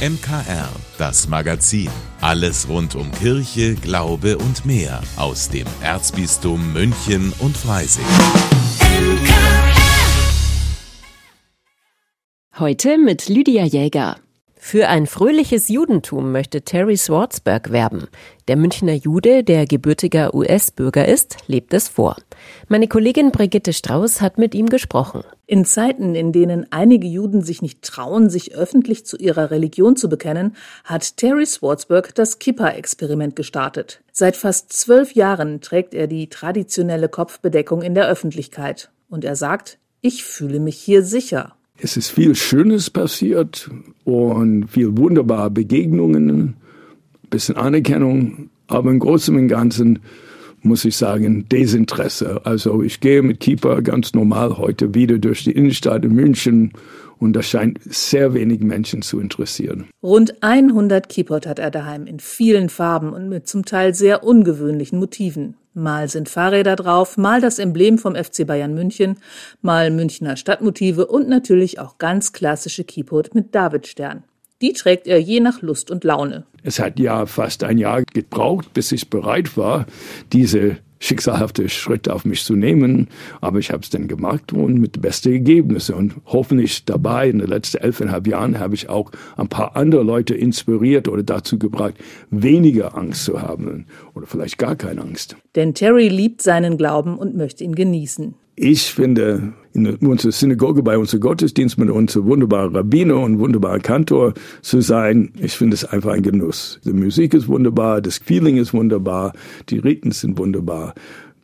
MKR, das Magazin. Alles rund um Kirche, Glaube und mehr aus dem Erzbistum München und Freising. Heute mit Lydia Jäger. Für ein fröhliches Judentum möchte Terry Swartzberg werben. Der Münchner Jude, der gebürtiger US-Bürger ist, lebt es vor. Meine Kollegin Brigitte Strauß hat mit ihm gesprochen. In Zeiten, in denen einige Juden sich nicht trauen, sich öffentlich zu ihrer Religion zu bekennen, hat Terry Swartzberg das Kippa-Experiment gestartet. Seit fast zwölf Jahren trägt er die traditionelle Kopfbedeckung in der Öffentlichkeit. Und er sagt, ich fühle mich hier sicher. Es ist viel Schönes passiert und viel wunderbare Begegnungen, bisschen Anerkennung, aber im Großen und Ganzen muss ich sagen, Desinteresse. Also ich gehe mit Keeper ganz normal heute wieder durch die Innenstadt in München und das scheint sehr wenig Menschen zu interessieren. Rund 100 Keyboard hat er daheim in vielen Farben und mit zum Teil sehr ungewöhnlichen Motiven. Mal sind Fahrräder drauf, mal das Emblem vom FC Bayern München, mal Münchner Stadtmotive und natürlich auch ganz klassische Keyboard mit Davidstern. Die trägt er je nach Lust und Laune. Es hat ja fast ein Jahr gebraucht, bis ich bereit war, diese schicksalhafte Schritte auf mich zu nehmen. Aber ich habe es dann gemacht und mit besten Ergebnissen. Und hoffentlich dabei, in den letzten elfeinhalb Jahren, habe ich auch ein paar andere Leute inspiriert oder dazu gebracht, weniger Angst zu haben oder vielleicht gar keine Angst. Denn Terry liebt seinen Glauben und möchte ihn genießen. Ich finde, in unserer Synagoge bei unserem Gottesdienst mit unserem wunderbaren Rabbiner und wunderbaren Kantor zu sein, ich finde es einfach ein Genuss. Die Musik ist wunderbar, das Feeling ist wunderbar, die Riten sind wunderbar.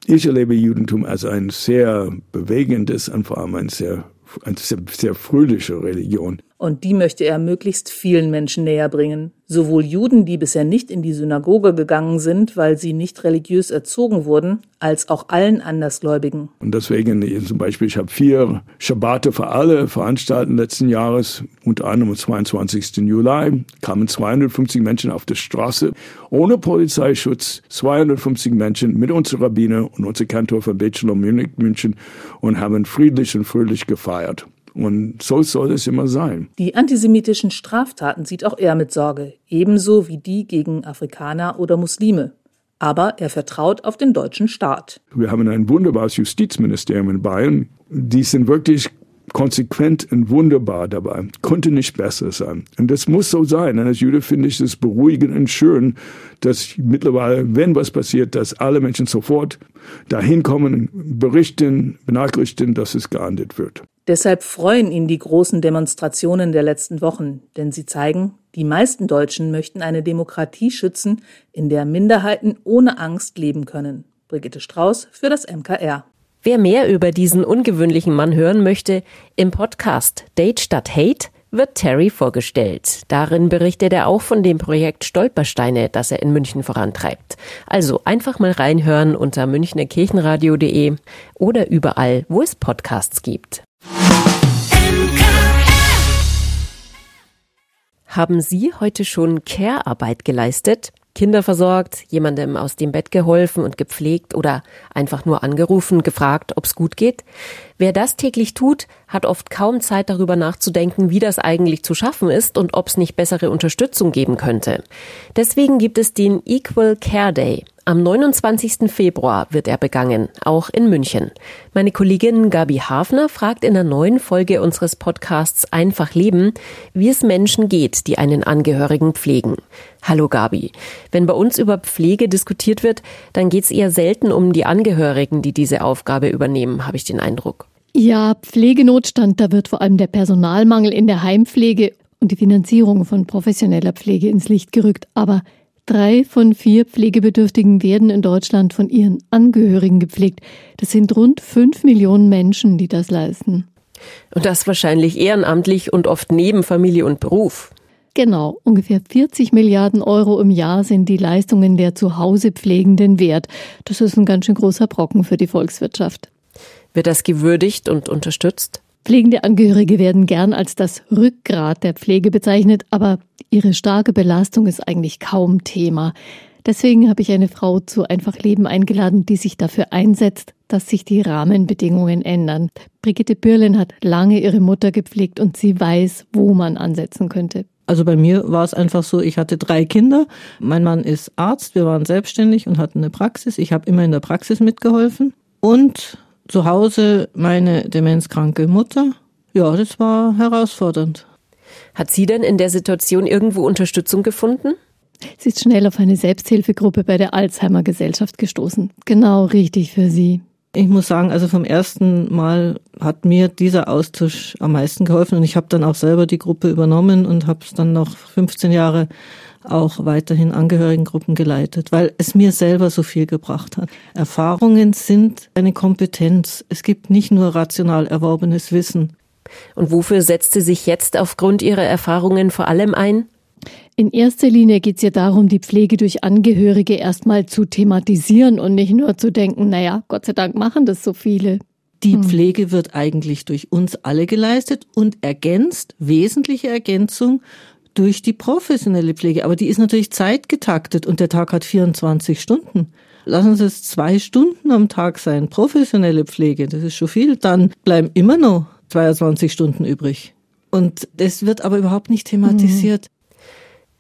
Ich erlebe Judentum als ein sehr bewegendes und vor allem ein sehr, eine sehr, sehr fröhliche Religion. Und die möchte er möglichst vielen Menschen näher bringen. Sowohl Juden, die bisher nicht in die Synagoge gegangen sind, weil sie nicht religiös erzogen wurden, als auch allen Andersgläubigen. Und deswegen zum Beispiel, ich habe vier Schabbate für alle veranstaltet letzten Jahres, unter anderem am 22. Juli kamen 250 Menschen auf der Straße ohne Polizeischutz, 250 Menschen mit unserer Rabbiner und unser Kantor von Bachelor München und haben friedlich und fröhlich gefeiert. Und so soll es immer sein. Die antisemitischen Straftaten sieht auch er mit Sorge, ebenso wie die gegen Afrikaner oder Muslime. Aber er vertraut auf den deutschen Staat. Wir haben ein wunderbares Justizministerium in Bayern. Die sind wirklich konsequent und wunderbar dabei. Konnte nicht besser sein. Und das muss so sein. Und als Jude finde ich es beruhigend und schön, dass mittlerweile, wenn was passiert, dass alle Menschen sofort dahin kommen, berichten, benachrichtigen, dass es geahndet wird. Deshalb freuen ihn die großen Demonstrationen der letzten Wochen, denn sie zeigen, die meisten Deutschen möchten eine Demokratie schützen, in der Minderheiten ohne Angst leben können. Brigitte Strauß für das MKR. Wer mehr über diesen ungewöhnlichen Mann hören möchte, im Podcast Date statt Hate wird Terry vorgestellt. Darin berichtet er auch von dem Projekt Stolpersteine, das er in München vorantreibt. Also einfach mal reinhören unter münchnerkirchenradio.de oder überall, wo es Podcasts gibt. Haben Sie heute schon Care-Arbeit geleistet? Kinder versorgt, jemandem aus dem Bett geholfen und gepflegt oder einfach nur angerufen, gefragt, ob's gut geht. Wer das täglich tut, hat oft kaum Zeit darüber nachzudenken, wie das eigentlich zu schaffen ist und ob's nicht bessere Unterstützung geben könnte. Deswegen gibt es den Equal Care Day. Am 29. Februar wird er begangen, auch in München. Meine Kollegin Gabi Hafner fragt in der neuen Folge unseres Podcasts Einfach Leben, wie es Menschen geht, die einen Angehörigen pflegen. Hallo Gabi. Wenn bei uns über Pflege diskutiert wird, dann geht es eher selten um die Angehörigen, die diese Aufgabe übernehmen, habe ich den Eindruck. Ja, Pflegenotstand, da wird vor allem der Personalmangel in der Heimpflege und die Finanzierung von professioneller Pflege ins Licht gerückt. Aber Drei von vier Pflegebedürftigen werden in Deutschland von ihren Angehörigen gepflegt. Das sind rund fünf Millionen Menschen, die das leisten. Und das wahrscheinlich ehrenamtlich und oft neben Familie und Beruf. Genau, ungefähr 40 Milliarden Euro im Jahr sind die Leistungen der Zuhausepflegenden wert. Das ist ein ganz schön großer Brocken für die Volkswirtschaft. Wird das gewürdigt und unterstützt? Pflegende Angehörige werden gern als das Rückgrat der Pflege bezeichnet, aber ihre starke Belastung ist eigentlich kaum Thema. Deswegen habe ich eine Frau zu Einfach Leben eingeladen, die sich dafür einsetzt, dass sich die Rahmenbedingungen ändern. Brigitte Birlen hat lange ihre Mutter gepflegt und sie weiß, wo man ansetzen könnte. Also bei mir war es einfach so, ich hatte drei Kinder. Mein Mann ist Arzt, wir waren selbstständig und hatten eine Praxis. Ich habe immer in der Praxis mitgeholfen. Und zu Hause meine demenzkranke Mutter. Ja, das war herausfordernd. Hat sie denn in der Situation irgendwo Unterstützung gefunden? Sie ist schnell auf eine Selbsthilfegruppe bei der Alzheimer Gesellschaft gestoßen. Genau richtig für sie. Ich muss sagen, also vom ersten Mal hat mir dieser Austausch am meisten geholfen und ich habe dann auch selber die Gruppe übernommen und habe es dann noch 15 Jahre auch weiterhin Angehörigengruppen geleitet, weil es mir selber so viel gebracht hat. Erfahrungen sind eine Kompetenz. Es gibt nicht nur rational erworbenes Wissen. Und wofür setzt sie sich jetzt aufgrund ihrer Erfahrungen vor allem ein? In erster Linie geht es ja darum, die Pflege durch Angehörige erstmal zu thematisieren und nicht nur zu denken, naja, Gott sei Dank machen das so viele. Die hm. Pflege wird eigentlich durch uns alle geleistet und ergänzt, wesentliche Ergänzung durch die professionelle Pflege. Aber die ist natürlich zeitgetaktet und der Tag hat 24 Stunden. Lassen Sie es zwei Stunden am Tag sein, professionelle Pflege, das ist schon viel. Dann bleiben immer noch 22 Stunden übrig. Und das wird aber überhaupt nicht thematisiert.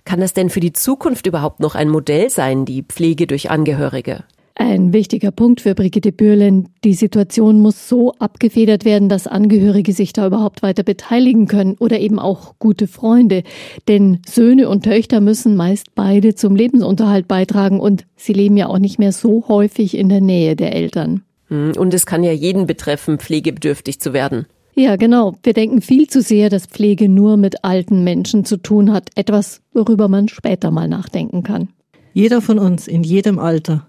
Kann das denn für die Zukunft überhaupt noch ein Modell sein, die Pflege durch Angehörige? Ein wichtiger Punkt für Brigitte Bürlen. Die Situation muss so abgefedert werden, dass Angehörige sich da überhaupt weiter beteiligen können oder eben auch gute Freunde. Denn Söhne und Töchter müssen meist beide zum Lebensunterhalt beitragen und sie leben ja auch nicht mehr so häufig in der Nähe der Eltern. Hm, und es kann ja jeden betreffen, pflegebedürftig zu werden. Ja, genau. Wir denken viel zu sehr, dass Pflege nur mit alten Menschen zu tun hat. Etwas, worüber man später mal nachdenken kann. Jeder von uns in jedem Alter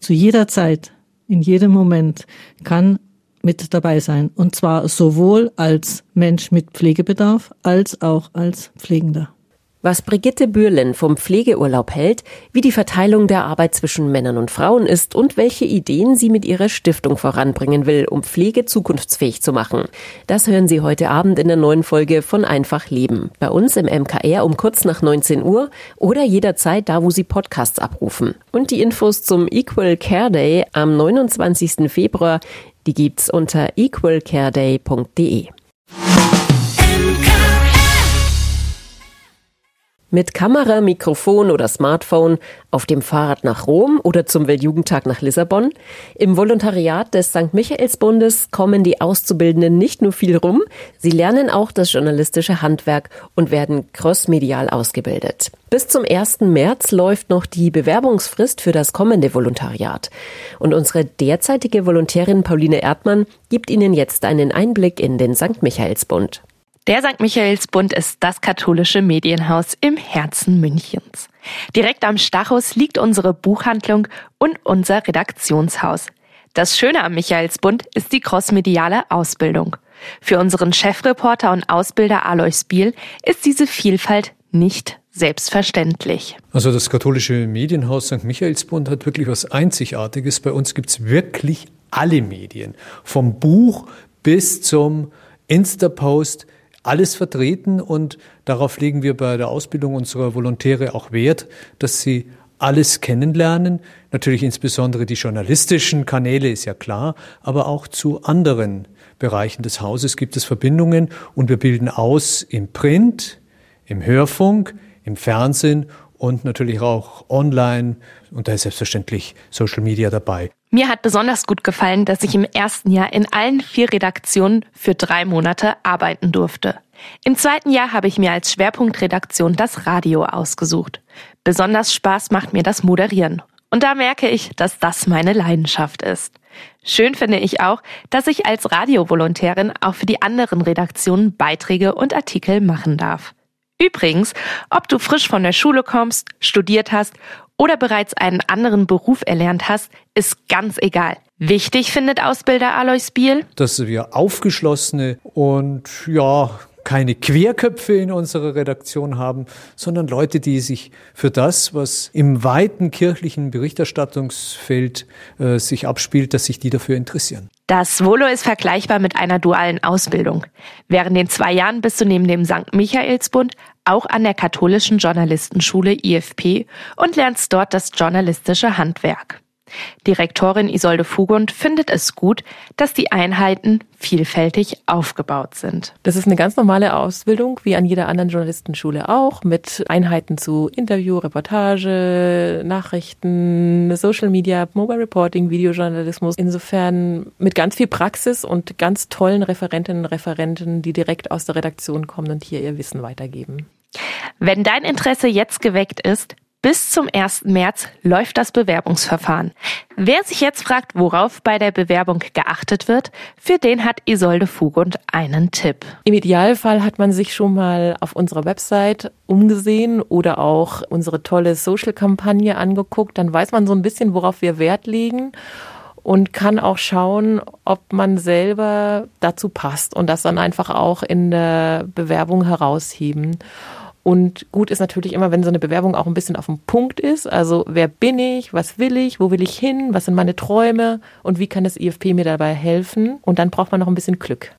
zu jeder Zeit, in jedem Moment kann mit dabei sein. Und zwar sowohl als Mensch mit Pflegebedarf als auch als Pflegender. Was Brigitte Bürlen vom Pflegeurlaub hält, wie die Verteilung der Arbeit zwischen Männern und Frauen ist und welche Ideen sie mit ihrer Stiftung voranbringen will, um Pflege zukunftsfähig zu machen. Das hören Sie heute Abend in der neuen Folge von Einfach Leben. Bei uns im MKR um kurz nach 19 Uhr oder jederzeit da, wo Sie Podcasts abrufen. Und die Infos zum Equal Care Day am 29. Februar, die gibt's unter equalcareday.de. Mit Kamera, Mikrofon oder Smartphone auf dem Fahrrad nach Rom oder zum Weltjugendtag nach Lissabon. Im Volontariat des St. Michaelsbundes kommen die Auszubildenden nicht nur viel rum, sie lernen auch das journalistische Handwerk und werden crossmedial ausgebildet. Bis zum 1. März läuft noch die Bewerbungsfrist für das kommende Volontariat. Und unsere derzeitige Volontärin Pauline Erdmann gibt Ihnen jetzt einen Einblick in den St. Michaelsbund. Der St. Michaelsbund ist das katholische Medienhaus im Herzen Münchens. Direkt am Stachus liegt unsere Buchhandlung und unser Redaktionshaus. Das Schöne am Michaelsbund ist die crossmediale Ausbildung. Für unseren Chefreporter und Ausbilder Alois Biel ist diese Vielfalt nicht selbstverständlich. Also das katholische Medienhaus St. Michaelsbund hat wirklich was Einzigartiges. Bei uns gibt's wirklich alle Medien. Vom Buch bis zum Insta-Post alles vertreten und darauf legen wir bei der Ausbildung unserer Volontäre auch Wert, dass sie alles kennenlernen, natürlich insbesondere die journalistischen Kanäle ist ja klar, aber auch zu anderen Bereichen des Hauses gibt es Verbindungen und wir bilden aus im Print, im Hörfunk, im Fernsehen und natürlich auch online und da ist selbstverständlich Social Media dabei. Mir hat besonders gut gefallen, dass ich im ersten Jahr in allen vier Redaktionen für drei Monate arbeiten durfte. Im zweiten Jahr habe ich mir als Schwerpunktredaktion das Radio ausgesucht. Besonders Spaß macht mir das Moderieren. Und da merke ich, dass das meine Leidenschaft ist. Schön finde ich auch, dass ich als Radiovolontärin auch für die anderen Redaktionen Beiträge und Artikel machen darf. Übrigens, ob du frisch von der Schule kommst, studiert hast oder bereits einen anderen Beruf erlernt hast, ist ganz egal. Wichtig findet Ausbilder Alois Biel, dass wir aufgeschlossene und ja, keine Querköpfe in unserer Redaktion haben, sondern Leute, die sich für das, was im weiten kirchlichen Berichterstattungsfeld äh, sich abspielt, dass sich die dafür interessieren. Das Volo ist vergleichbar mit einer dualen Ausbildung. Während den zwei Jahren bist du neben dem St. Michaelsbund auch an der katholischen Journalistenschule IFP und lernst dort das journalistische Handwerk. Direktorin Isolde Fugund findet es gut, dass die Einheiten vielfältig aufgebaut sind. Das ist eine ganz normale Ausbildung, wie an jeder anderen Journalistenschule auch, mit Einheiten zu Interview, Reportage, Nachrichten, Social Media, Mobile Reporting, Videojournalismus. Insofern mit ganz viel Praxis und ganz tollen Referentinnen und Referenten, die direkt aus der Redaktion kommen und hier ihr Wissen weitergeben. Wenn dein Interesse jetzt geweckt ist, bis zum 1. März läuft das Bewerbungsverfahren. Wer sich jetzt fragt, worauf bei der Bewerbung geachtet wird, für den hat Isolde Fugund einen Tipp. Im Idealfall hat man sich schon mal auf unserer Website umgesehen oder auch unsere tolle Social-Kampagne angeguckt. Dann weiß man so ein bisschen, worauf wir Wert legen und kann auch schauen, ob man selber dazu passt und das dann einfach auch in der Bewerbung herausheben. Und gut ist natürlich immer, wenn so eine Bewerbung auch ein bisschen auf dem Punkt ist. Also wer bin ich, was will ich, wo will ich hin, was sind meine Träume und wie kann das IFP mir dabei helfen? Und dann braucht man noch ein bisschen Glück.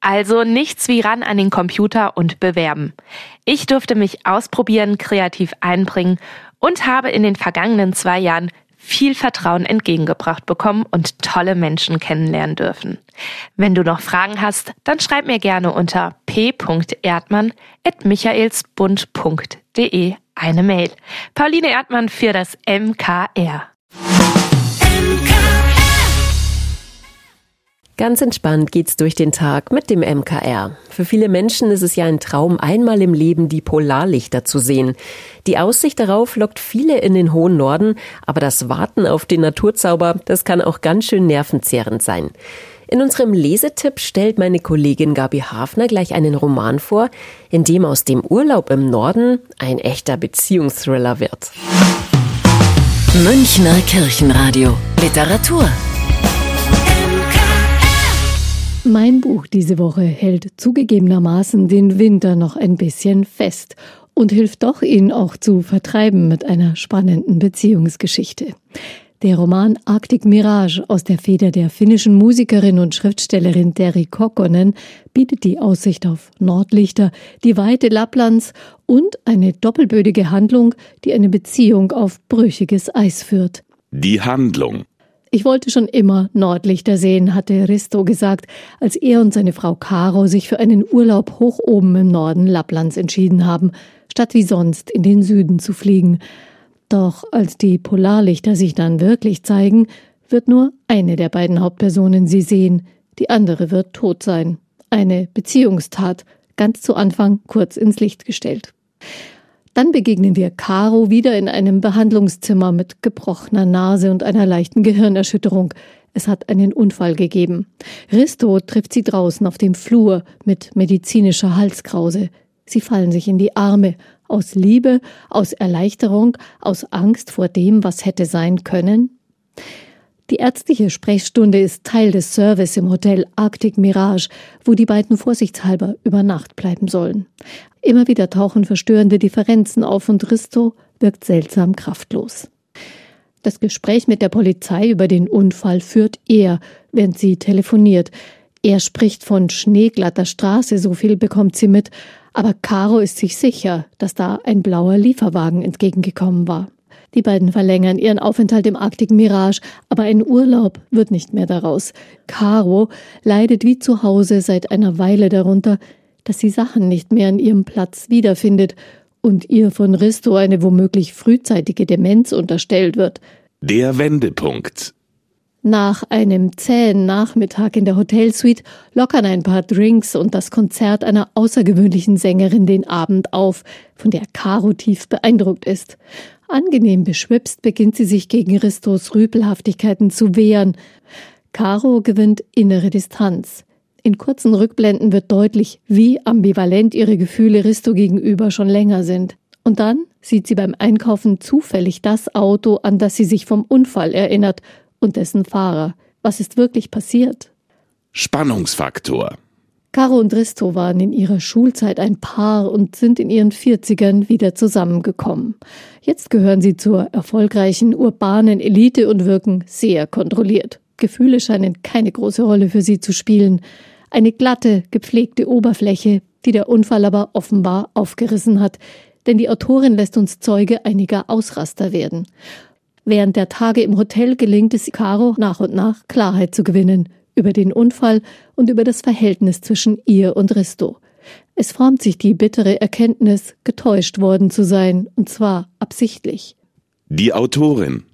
Also nichts wie ran an den Computer und bewerben. Ich durfte mich ausprobieren, kreativ einbringen und habe in den vergangenen zwei Jahren viel Vertrauen entgegengebracht bekommen und tolle Menschen kennenlernen dürfen. Wenn du noch Fragen hast, dann schreib mir gerne unter p.erdmann.michaelsbund.de eine Mail. Pauline Erdmann für das MKR. Ganz entspannt geht's durch den Tag mit dem MKR. Für viele Menschen ist es ja ein Traum, einmal im Leben die Polarlichter zu sehen. Die Aussicht darauf lockt viele in den hohen Norden, aber das Warten auf den Naturzauber, das kann auch ganz schön nervenzehrend sein. In unserem Lesetipp stellt meine Kollegin Gabi Hafner gleich einen Roman vor, in dem aus dem Urlaub im Norden ein echter Beziehungsthriller wird. Münchner Kirchenradio Literatur Mein Buch diese Woche hält zugegebenermaßen den Winter noch ein bisschen fest und hilft doch, ihn auch zu vertreiben mit einer spannenden Beziehungsgeschichte. Der Roman Arctic Mirage aus der Feder der finnischen Musikerin und Schriftstellerin Terry Kokkonen bietet die Aussicht auf Nordlichter, die Weite Lapplands und eine doppelbödige Handlung, die eine Beziehung auf brüchiges Eis führt. Die Handlung ich wollte schon immer Nordlichter sehen, hatte Risto gesagt, als er und seine Frau Caro sich für einen Urlaub hoch oben im Norden Lapplands entschieden haben, statt wie sonst in den Süden zu fliegen. Doch als die Polarlichter sich dann wirklich zeigen, wird nur eine der beiden Hauptpersonen sie sehen, die andere wird tot sein. Eine Beziehungstat, ganz zu Anfang kurz ins Licht gestellt. Dann begegnen wir Caro wieder in einem Behandlungszimmer mit gebrochener Nase und einer leichten Gehirnerschütterung. Es hat einen Unfall gegeben. Risto trifft sie draußen auf dem Flur mit medizinischer Halskrause. Sie fallen sich in die Arme. Aus Liebe, aus Erleichterung, aus Angst vor dem, was hätte sein können? Die ärztliche Sprechstunde ist Teil des Service im Hotel Arctic Mirage, wo die beiden vorsichtshalber über Nacht bleiben sollen. Immer wieder tauchen verstörende Differenzen auf und Risto wirkt seltsam kraftlos. Das Gespräch mit der Polizei über den Unfall führt er, während sie telefoniert. Er spricht von schneeglatter Straße, so viel bekommt sie mit, aber Caro ist sich sicher, dass da ein blauer Lieferwagen entgegengekommen war. Die beiden verlängern ihren Aufenthalt im Arctic Mirage, aber ein Urlaub wird nicht mehr daraus. Caro leidet wie zu Hause seit einer Weile darunter, dass sie Sachen nicht mehr an ihrem Platz wiederfindet und ihr von Risto eine womöglich frühzeitige Demenz unterstellt wird. Der Wendepunkt. Nach einem zähen Nachmittag in der Hotelsuite lockern ein paar Drinks und das Konzert einer außergewöhnlichen Sängerin den Abend auf, von der Caro tief beeindruckt ist. Angenehm beschwipst beginnt sie sich gegen Ristos Rüpelhaftigkeiten zu wehren. Caro gewinnt innere Distanz. In kurzen Rückblenden wird deutlich, wie ambivalent ihre Gefühle Risto gegenüber schon länger sind. Und dann sieht sie beim Einkaufen zufällig das Auto, an das sie sich vom Unfall erinnert und dessen Fahrer. Was ist wirklich passiert? Spannungsfaktor. Caro und Risto waren in ihrer Schulzeit ein Paar und sind in ihren 40ern wieder zusammengekommen. Jetzt gehören sie zur erfolgreichen urbanen Elite und wirken sehr kontrolliert. Gefühle scheinen keine große Rolle für sie zu spielen. Eine glatte, gepflegte Oberfläche, die der Unfall aber offenbar aufgerissen hat, denn die Autorin lässt uns Zeuge einiger Ausraster werden. Während der Tage im Hotel gelingt es Caro nach und nach Klarheit zu gewinnen über den Unfall und über das Verhältnis zwischen ihr und Risto. Es formt sich die bittere Erkenntnis, getäuscht worden zu sein, und zwar absichtlich. Die Autorin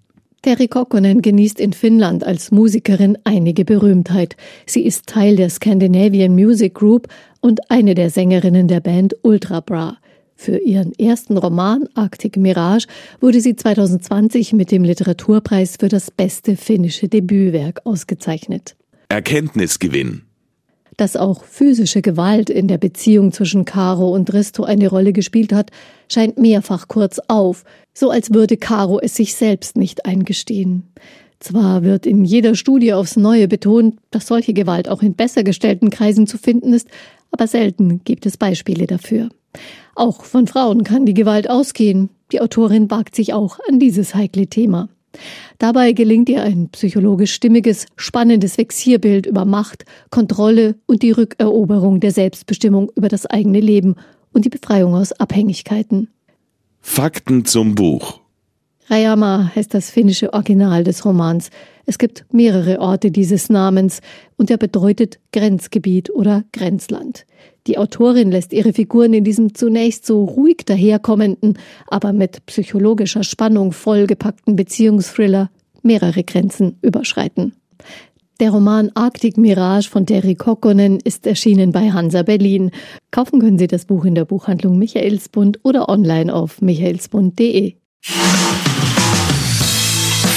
Terry Kokkonen genießt in Finnland als Musikerin einige Berühmtheit. Sie ist Teil der Scandinavian Music Group und eine der Sängerinnen der Band Ultra Bra. Für ihren ersten Roman Arctic Mirage wurde sie 2020 mit dem Literaturpreis für das beste finnische Debütwerk ausgezeichnet. Erkenntnisgewinn dass auch physische Gewalt in der Beziehung zwischen Caro und Risto eine Rolle gespielt hat, scheint mehrfach kurz auf, so als würde Caro es sich selbst nicht eingestehen. Zwar wird in jeder Studie aufs Neue betont, dass solche Gewalt auch in besser gestellten Kreisen zu finden ist, aber selten gibt es Beispiele dafür. Auch von Frauen kann die Gewalt ausgehen. Die Autorin wagt sich auch an dieses heikle Thema. Dabei gelingt ihr ein psychologisch stimmiges, spannendes Vexierbild über Macht, Kontrolle und die Rückeroberung der Selbstbestimmung über das eigene Leben und die Befreiung aus Abhängigkeiten. Fakten zum Buch. Rayama heißt das finnische Original des Romans. Es gibt mehrere Orte dieses Namens und er bedeutet Grenzgebiet oder Grenzland. Die Autorin lässt ihre Figuren in diesem zunächst so ruhig daherkommenden, aber mit psychologischer Spannung vollgepackten Beziehungsthriller mehrere Grenzen überschreiten. Der Roman Arctic Mirage von Terry Kokkonen ist erschienen bei Hansa Berlin. Kaufen können Sie das Buch in der Buchhandlung Michaelsbund oder online auf michaelsbund.de.